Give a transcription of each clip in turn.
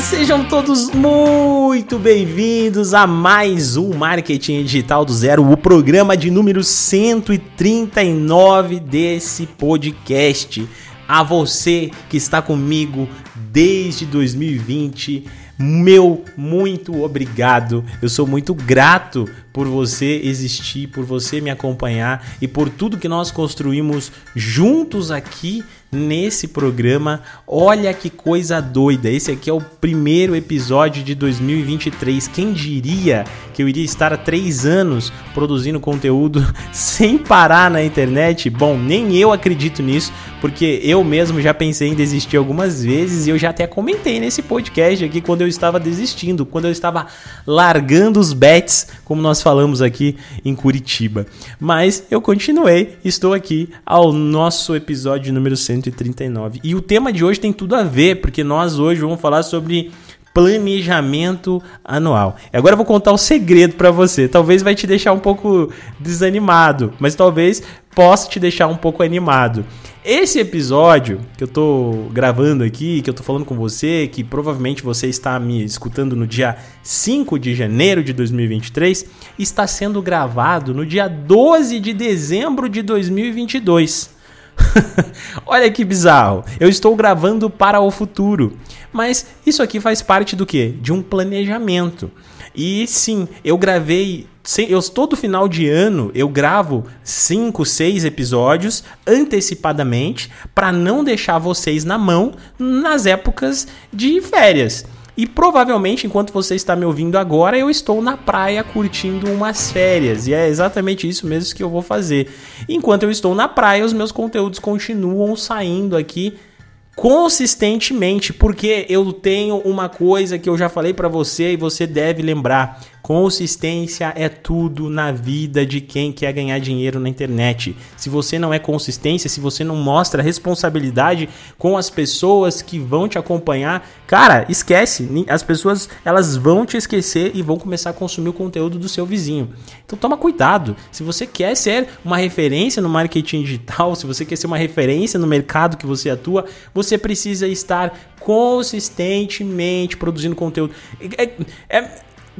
Sejam todos muito bem-vindos a mais um Marketing Digital do Zero, o programa de número 139 desse podcast. A você que está comigo desde 2020, meu muito obrigado. Eu sou muito grato por você existir, por você me acompanhar e por tudo que nós construímos juntos aqui nesse programa. Olha que coisa doida! Esse aqui é o primeiro episódio de 2023. Quem diria que eu iria estar há três anos produzindo conteúdo sem parar na internet? Bom, nem eu acredito nisso, porque eu mesmo já pensei em desistir algumas vezes e eu já até comentei nesse podcast aqui quando eu estava desistindo, quando eu estava largando os bets, como nós falamos aqui em Curitiba. Mas eu continuei, estou aqui ao nosso episódio número 139. E o tema de hoje tem tudo a ver, porque nós hoje vamos falar sobre planejamento anual. Agora eu vou contar o um segredo para você. Talvez vai te deixar um pouco desanimado, mas talvez possa te deixar um pouco animado. Esse episódio que eu tô gravando aqui, que eu tô falando com você, que provavelmente você está me escutando no dia 5 de janeiro de 2023, está sendo gravado no dia 12 de dezembro de 2022. Olha que bizarro. Eu estou gravando para o futuro. Mas isso aqui faz parte do que? De um planejamento. E sim, eu gravei eu todo final de ano eu gravo 5, 6 episódios antecipadamente para não deixar vocês na mão nas épocas de férias. E provavelmente, enquanto você está me ouvindo agora, eu estou na praia curtindo umas férias. E é exatamente isso mesmo que eu vou fazer. Enquanto eu estou na praia, os meus conteúdos continuam saindo aqui consistentemente, porque eu tenho uma coisa que eu já falei para você e você deve lembrar. Consistência é tudo na vida de quem quer ganhar dinheiro na internet. Se você não é consistência, se você não mostra responsabilidade com as pessoas que vão te acompanhar, cara, esquece. As pessoas elas vão te esquecer e vão começar a consumir o conteúdo do seu vizinho. Então toma cuidado. Se você quer ser uma referência no marketing digital, se você quer ser uma referência no mercado que você atua, você precisa estar consistentemente produzindo conteúdo. É, é,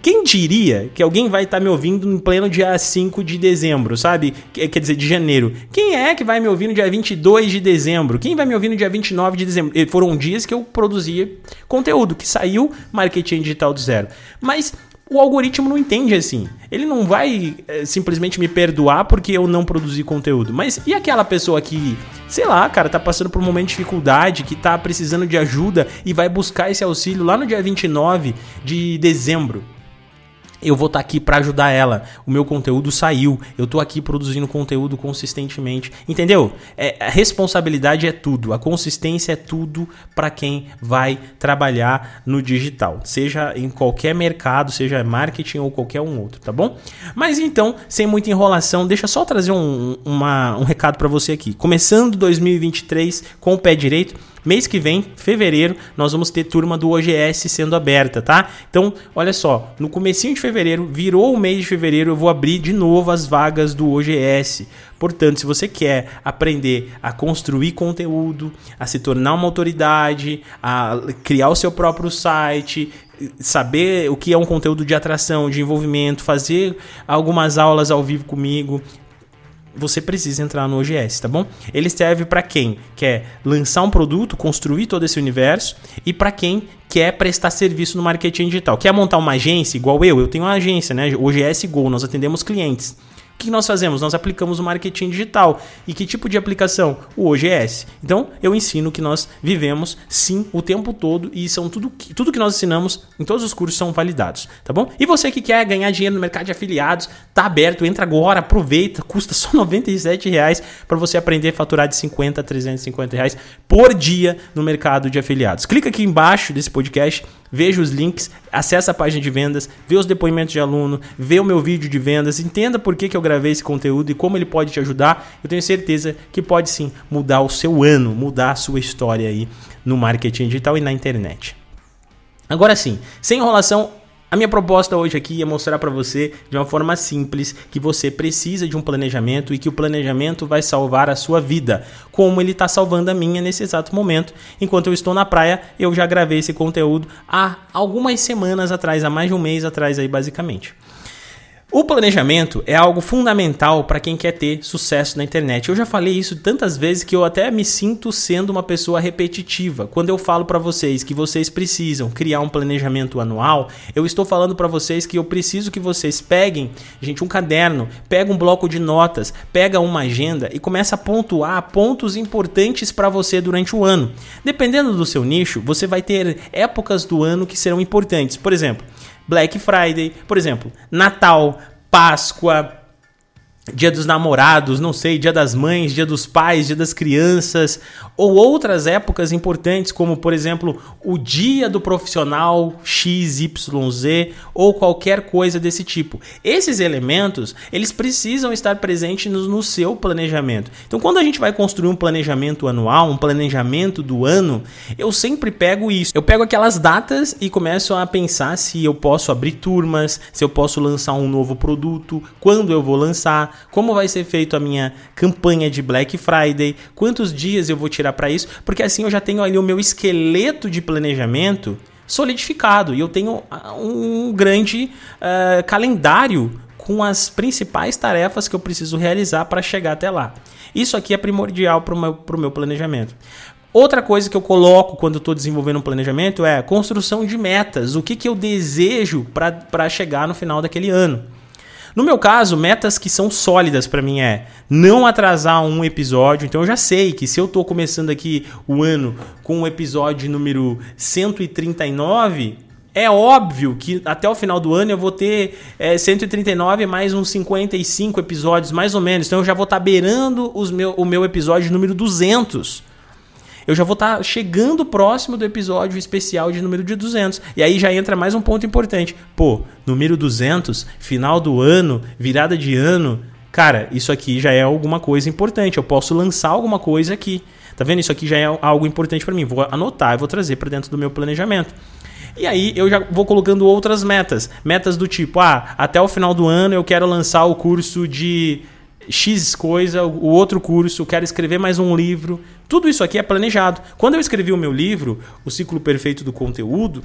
quem diria que alguém vai estar tá me ouvindo em pleno dia 5 de dezembro, sabe? Quer dizer, de janeiro. Quem é que vai me ouvir no dia 22 de dezembro? Quem vai me ouvir no dia 29 de dezembro? Foram dias que eu produzia conteúdo, que saiu marketing digital do zero. Mas o algoritmo não entende assim. Ele não vai é, simplesmente me perdoar porque eu não produzi conteúdo. Mas e aquela pessoa que, sei lá, cara, tá passando por um momento de dificuldade, que tá precisando de ajuda e vai buscar esse auxílio lá no dia 29 de dezembro? Eu vou estar tá aqui para ajudar ela. O meu conteúdo saiu, eu estou aqui produzindo conteúdo consistentemente. Entendeu? É, a responsabilidade é tudo, a consistência é tudo para quem vai trabalhar no digital, seja em qualquer mercado, seja marketing ou qualquer um outro, tá bom? Mas então, sem muita enrolação, deixa só trazer um, uma, um recado para você aqui. Começando 2023 com o pé direito Mês que vem, fevereiro, nós vamos ter turma do OGS sendo aberta, tá? Então, olha só, no comecinho de fevereiro, virou o mês de fevereiro, eu vou abrir de novo as vagas do OGS. Portanto, se você quer aprender a construir conteúdo, a se tornar uma autoridade, a criar o seu próprio site, saber o que é um conteúdo de atração, de envolvimento, fazer algumas aulas ao vivo comigo, você precisa entrar no OGS, tá bom? Ele serve para quem quer lançar um produto, construir todo esse universo e para quem quer prestar serviço no marketing digital. Quer montar uma agência igual eu? Eu tenho uma agência, né? OGS Go, nós atendemos clientes que nós fazemos? Nós aplicamos o marketing digital. E que tipo de aplicação? O OGS. Então, eu ensino que nós vivemos sim o tempo todo e são tudo que, tudo que nós ensinamos em todos os cursos são validados, tá bom? E você que quer ganhar dinheiro no mercado de afiliados, tá aberto, entra agora, aproveita, custa só 97 reais para você aprender a faturar de 50 a 350 reais por dia no mercado de afiliados. Clica aqui embaixo desse podcast veja os links, acesse a página de vendas, vê os depoimentos de aluno, vê o meu vídeo de vendas, entenda por que, que eu gravei esse conteúdo e como ele pode te ajudar. Eu tenho certeza que pode sim mudar o seu ano, mudar a sua história aí no marketing digital e na internet. Agora sim, sem enrolação, A minha proposta hoje aqui é mostrar para você de uma forma simples que você precisa de um planejamento e que o planejamento vai salvar a sua vida, como ele está salvando a minha nesse exato momento. Enquanto eu estou na praia, eu já gravei esse conteúdo há algumas semanas atrás, há mais de um mês atrás aí basicamente. O planejamento é algo fundamental para quem quer ter sucesso na internet. Eu já falei isso tantas vezes que eu até me sinto sendo uma pessoa repetitiva. Quando eu falo para vocês que vocês precisam criar um planejamento anual, eu estou falando para vocês que eu preciso que vocês peguem, gente, um caderno, pega um bloco de notas, pega uma agenda e começa a pontuar pontos importantes para você durante o ano. Dependendo do seu nicho, você vai ter épocas do ano que serão importantes. Por exemplo, Black Friday, por exemplo, Natal, Páscoa, Dia dos namorados, não sei, Dia das mães, Dia dos pais, Dia das crianças, ou outras épocas importantes, como por exemplo o Dia do Profissional XYZ, ou qualquer coisa desse tipo. Esses elementos, eles precisam estar presentes no, no seu planejamento. Então, quando a gente vai construir um planejamento anual, um planejamento do ano, eu sempre pego isso. Eu pego aquelas datas e começo a pensar se eu posso abrir turmas, se eu posso lançar um novo produto, quando eu vou lançar como vai ser feito a minha campanha de Black Friday, quantos dias eu vou tirar para isso, porque assim eu já tenho ali o meu esqueleto de planejamento solidificado e eu tenho ah, um grande uh, calendário com as principais tarefas que eu preciso realizar para chegar até lá. Isso aqui é primordial para o meu, meu planejamento. Outra coisa que eu coloco quando estou desenvolvendo um planejamento é construção de metas. O que, que eu desejo para chegar no final daquele ano. No meu caso, metas que são sólidas para mim é não atrasar um episódio. Então eu já sei que se eu estou começando aqui o ano com o episódio número 139, é óbvio que até o final do ano eu vou ter é, 139 mais uns 55 episódios, mais ou menos. Então eu já vou estar tá beirando os meu, o meu episódio número 200 eu já vou estar tá chegando próximo do episódio especial de número de 200. E aí já entra mais um ponto importante. Pô, número 200, final do ano, virada de ano. Cara, isso aqui já é alguma coisa importante. Eu posso lançar alguma coisa aqui. Tá vendo? Isso aqui já é algo importante para mim. Vou anotar e vou trazer para dentro do meu planejamento. E aí eu já vou colocando outras metas. Metas do tipo, ah, até o final do ano eu quero lançar o curso de X coisa, o outro curso, quero escrever mais um livro. Tudo isso aqui é planejado. Quando eu escrevi o meu livro, O Ciclo Perfeito do Conteúdo,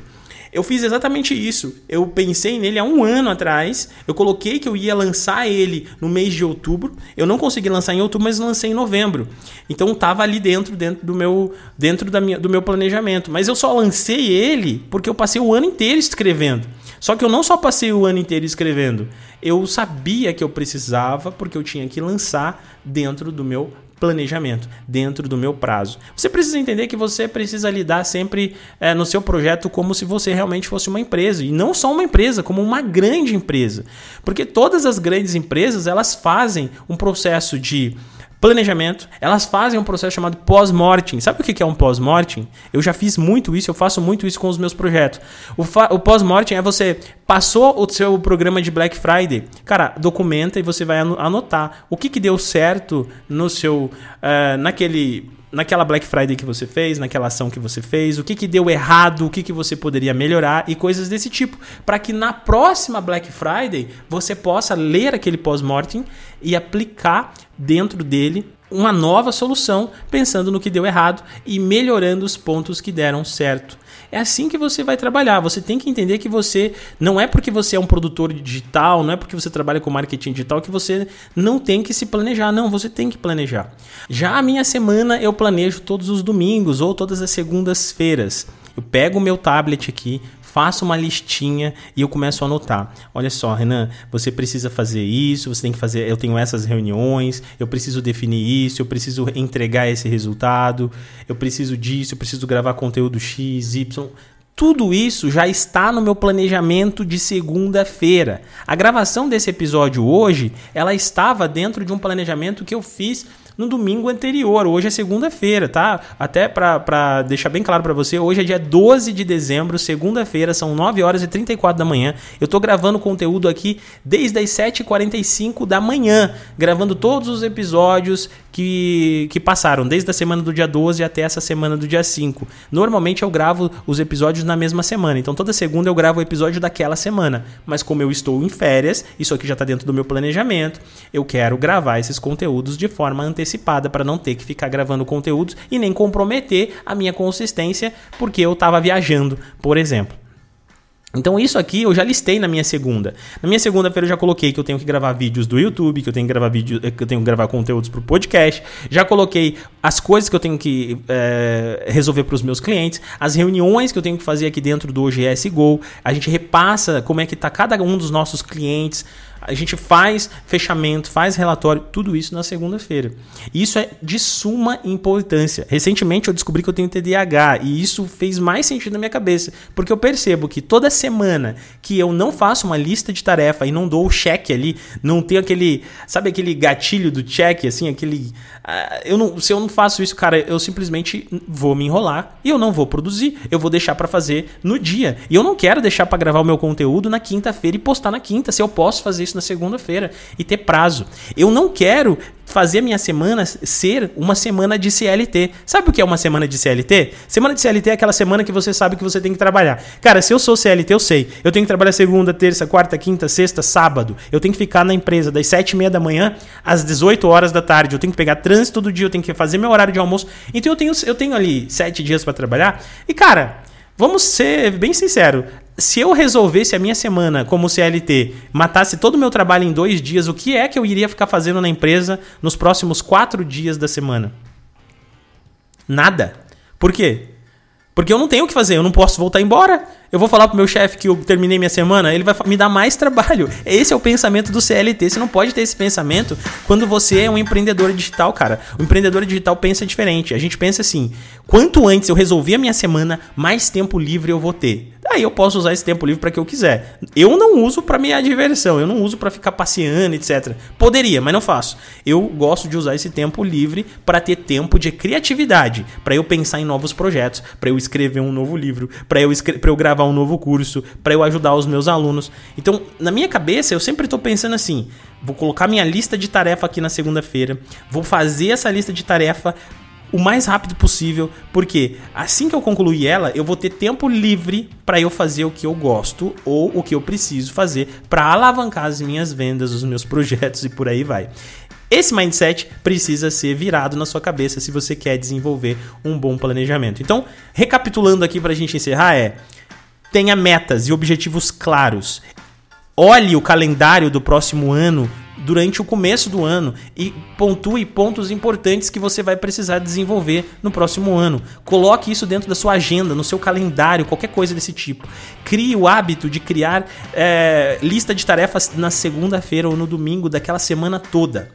eu fiz exatamente isso. Eu pensei nele há um ano atrás. Eu coloquei que eu ia lançar ele no mês de outubro. Eu não consegui lançar em outubro, mas lancei em novembro. Então estava ali dentro, dentro do meu, dentro da minha, do meu planejamento. Mas eu só lancei ele porque eu passei o ano inteiro escrevendo. Só que eu não só passei o ano inteiro escrevendo, eu sabia que eu precisava porque eu tinha que lançar dentro do meu planejamento, dentro do meu prazo. Você precisa entender que você precisa lidar sempre é, no seu projeto como se você realmente fosse uma empresa e não só uma empresa, como uma grande empresa, porque todas as grandes empresas elas fazem um processo de planejamento, elas fazem um processo chamado pós-mortem. Sabe o que é um pós-mortem? Eu já fiz muito isso, eu faço muito isso com os meus projetos. O, o pós-mortem é você passou o seu programa de Black Friday, cara, documenta e você vai anotar o que, que deu certo no seu, uh, naquele naquela Black Friday que você fez, naquela ação que você fez, o que, que deu errado, o que, que você poderia melhorar e coisas desse tipo, para que na próxima Black Friday você possa ler aquele pós-mortem e aplicar dentro dele uma nova solução, pensando no que deu errado e melhorando os pontos que deram certo. É assim que você vai trabalhar. Você tem que entender que você não é porque você é um produtor digital, não é porque você trabalha com marketing digital que você não tem que se planejar. Não, você tem que planejar. Já a minha semana eu planejo todos os domingos ou todas as segundas-feiras. Eu pego o meu tablet aqui, faço uma listinha e eu começo a anotar. Olha só, Renan, você precisa fazer isso, você tem que fazer, eu tenho essas reuniões, eu preciso definir isso, eu preciso entregar esse resultado, eu preciso disso, eu preciso gravar conteúdo X, Y. Tudo isso já está no meu planejamento de segunda-feira. A gravação desse episódio hoje, ela estava dentro de um planejamento que eu fiz no domingo anterior. Hoje é segunda-feira, tá? Até para deixar bem claro para você, hoje é dia 12 de dezembro, segunda-feira, são 9 horas e 34 da manhã. Eu tô gravando conteúdo aqui desde as 7h45 da manhã, gravando todos os episódios que, que passaram, desde a semana do dia 12 até essa semana do dia 5. Normalmente eu gravo os episódios na mesma semana, então toda segunda eu gravo o episódio daquela semana. Mas como eu estou em férias, isso aqui já está dentro do meu planejamento, eu quero gravar esses conteúdos de forma antecipada para não ter que ficar gravando conteúdos e nem comprometer a minha consistência porque eu estava viajando, por exemplo. Então isso aqui eu já listei na minha segunda. Na minha segunda-feira eu já coloquei que eu tenho que gravar vídeos do YouTube, que eu tenho que gravar vídeo, que eu tenho que gravar conteúdos para o podcast. Já coloquei as coisas que eu tenho que é, resolver para os meus clientes, as reuniões que eu tenho que fazer aqui dentro do OGS Go. A gente repassa como é que está cada um dos nossos clientes, a gente faz fechamento, faz relatório, tudo isso na segunda-feira. Isso é de suma importância. Recentemente eu descobri que eu tenho TDAH e isso fez mais sentido na minha cabeça, porque eu percebo que toda semana que eu não faço uma lista de tarefa e não dou o cheque ali, não tenho aquele, sabe aquele gatilho do cheque, assim, aquele. Uh, eu não, se eu não faço isso, cara, eu simplesmente vou me enrolar e eu não vou produzir. Eu vou deixar para fazer no dia. E eu não quero deixar para gravar o meu conteúdo na quinta-feira e postar na quinta, se eu posso fazer isso na segunda-feira e ter prazo. Eu não quero fazer minha semana ser uma semana de CLT. Sabe o que é uma semana de CLT? Semana de CLT é aquela semana que você sabe que você tem que trabalhar. Cara, se eu sou CLT, eu sei. Eu tenho que trabalhar segunda, terça, quarta, quinta, sexta, sábado. Eu tenho que ficar na empresa das sete e meia da manhã às 18 horas da tarde. Eu tenho que pegar trânsito todo dia, eu tenho que fazer meu horário de almoço. Então eu tenho, eu tenho ali sete dias para trabalhar. E, cara, vamos ser bem sinceros se eu resolvesse a minha semana como CLT, matasse todo o meu trabalho em dois dias, o que é que eu iria ficar fazendo na empresa nos próximos quatro dias da semana? Nada. Por quê? Porque eu não tenho o que fazer, eu não posso voltar embora. Eu vou falar pro meu chefe que eu terminei minha semana, ele vai me dar mais trabalho. Esse é o pensamento do CLT. Você não pode ter esse pensamento quando você é um empreendedor digital, cara. O empreendedor digital pensa diferente. A gente pensa assim: quanto antes eu resolver a minha semana, mais tempo livre eu vou ter. Aí eu posso usar esse tempo livre para que eu quiser. Eu não uso para minha diversão, eu não uso para ficar passeando, etc. Poderia, mas não faço. Eu gosto de usar esse tempo livre para ter tempo de criatividade, para eu pensar em novos projetos, para eu escrever um novo livro, para eu, eu gravar gravar um novo curso, para eu ajudar os meus alunos. Então, na minha cabeça, eu sempre estou pensando assim: vou colocar minha lista de tarefa aqui na segunda-feira, vou fazer essa lista de tarefa o mais rápido possível, porque assim que eu concluir ela, eu vou ter tempo livre para eu fazer o que eu gosto ou o que eu preciso fazer para alavancar as minhas vendas, os meus projetos e por aí vai. Esse mindset precisa ser virado na sua cabeça se você quer desenvolver um bom planejamento. Então, recapitulando aqui para a gente encerrar, é tenha metas e objetivos claros. Olhe o calendário do próximo ano durante o começo do ano e pontue pontos importantes que você vai precisar desenvolver no próximo ano. Coloque isso dentro da sua agenda, no seu calendário, qualquer coisa desse tipo. Crie o hábito de criar é, lista de tarefas na segunda-feira ou no domingo daquela semana toda.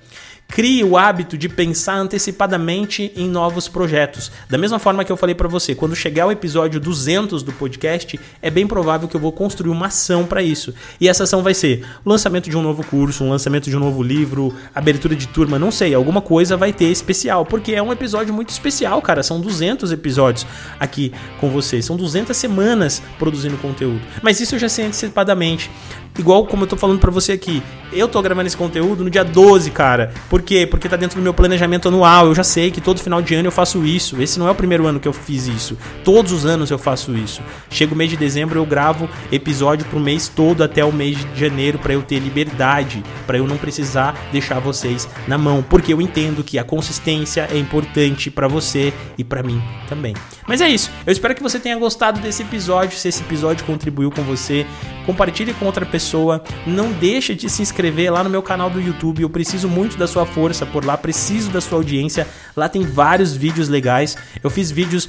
Crie o hábito de pensar antecipadamente em novos projetos. Da mesma forma que eu falei para você, quando chegar o episódio 200 do podcast, é bem provável que eu vou construir uma ação para isso. E essa ação vai ser o lançamento de um novo curso, um lançamento de um novo livro, abertura de turma, não sei, alguma coisa vai ter especial, porque é um episódio muito especial, cara. São 200 episódios aqui com vocês, são 200 semanas produzindo conteúdo. Mas isso eu já sei antecipadamente. Igual como eu tô falando para você aqui, eu tô gravando esse conteúdo no dia 12, cara. Por quê? Porque tá dentro do meu planejamento anual. Eu já sei que todo final de ano eu faço isso. Esse não é o primeiro ano que eu fiz isso. Todos os anos eu faço isso. Chega o mês de dezembro, eu gravo episódio pro mês todo até o mês de janeiro para eu ter liberdade, para eu não precisar deixar vocês na mão, porque eu entendo que a consistência é importante para você e para mim também. Mas é isso. Eu espero que você tenha gostado desse episódio. Se esse episódio contribuiu com você, compartilhe com outra pessoa. Não deixe de se inscrever lá no meu canal do YouTube. Eu preciso muito da sua força por lá, preciso da sua audiência. Lá tem vários vídeos legais. Eu fiz vídeos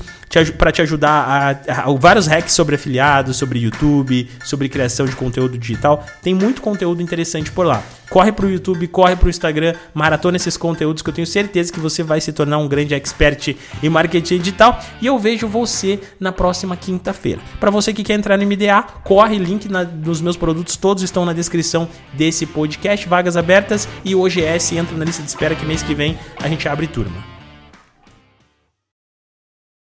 para te ajudar a, a, vários hacks sobre afiliados, sobre YouTube, sobre criação de conteúdo digital. Tem muito conteúdo interessante por lá. Corre pro YouTube, corre pro Instagram, maratona esses conteúdos que eu tenho certeza que você vai se tornar um grande expert em marketing digital. E eu vejo você na próxima quinta-feira. Para você que quer entrar no MDA, corre link na, nos meus produtos todos estão na descrição desse podcast, vagas abertas e o OGS entra na lista de espera que mês que vem a gente abre turma.